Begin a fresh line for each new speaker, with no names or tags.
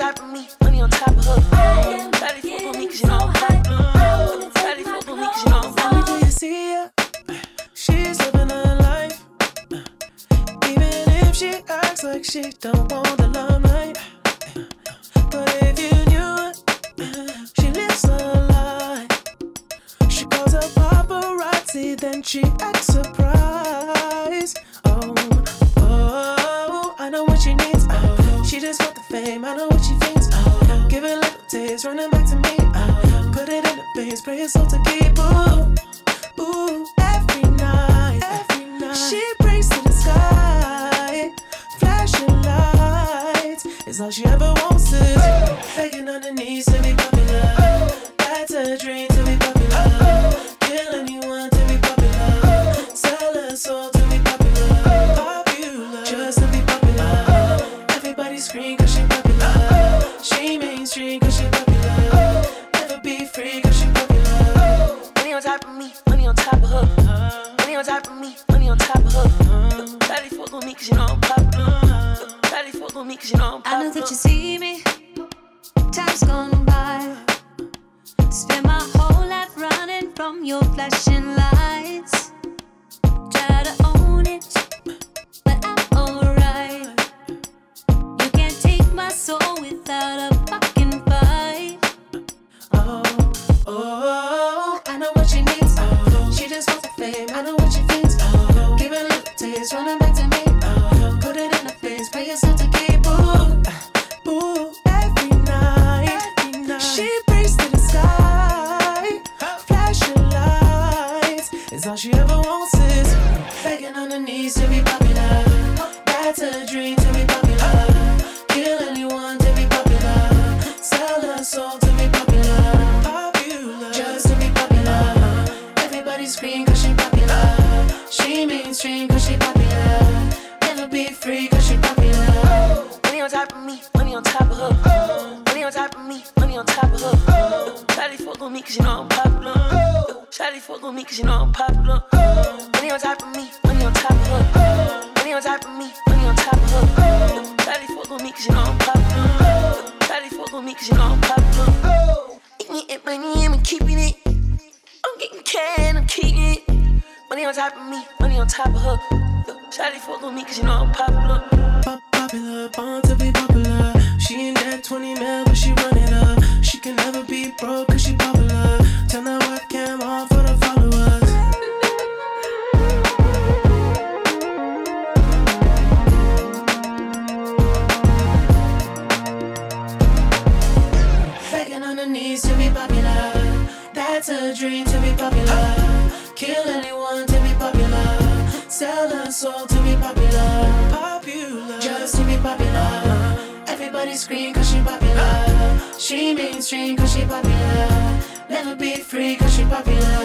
on top of me, money on top of her. Daddy. Daddy fuck with me cause you know Do you see her? She's living her life. Even if she acts like she don't want the limelight. But if you knew it, she lives a lie. She calls a paparazzi, then she acts surprised. She thinks. Oh, give it little taste, running back to me. Oh, put it in the base, pray it's all to keep. Ooh, ooh, every night, every night. She prays to the sky, flashing lights. Is all she ever wants cause
you know I'm
I know that you see me. Time's gone by. Spend my whole life running from your flashing lights. Try to own it, but I'm alright. You can't take my soul without a fucking fight.
Oh, oh, I know what she needs. Oh, she just wants the fame. I know what she thinks. Oh, give it a little taste, running back to me. Oh, put it in the face, pay yourself to all she ever wants is begging on her knees to be popular. That's a dream to be popular. Kill anyone to be popular. Sell her soul to be popular. Popular, just to be popular. Everybody scream cause she popular. She mainstream cause she popular. Never be free cause she popular.
Money on top of me, money on top of her. Money on top of me, money on top of her. Shawty fuck with me cause you know I'm popular. Shawty fuck with me cause you know I'm popular. Money on top of me, money on top of her. Money on top of me, money on top of her. Shawty fuck with me cause you know I'm popular. Shawty fuck with me cause you know I'm popular. Eating it, money, I'm keeping it. I'm getting can, I'm keeping it. Money on top of me, money on top of her. Shawty fuck with me cause you know I'm popular.
Pop popular, born to be popular. She ain't that 20 mil, but she run it up. She can never be broke cause she popular. Turn that webcam on for the followers. Begging on her knees to be popular. That's a dream to be popular. Kill anyone to be popular. Sell her soul to be popular. Popular, just to be popular. Everybody scream cause she popular. She mainstream cause she popular. Never be free cause she popular.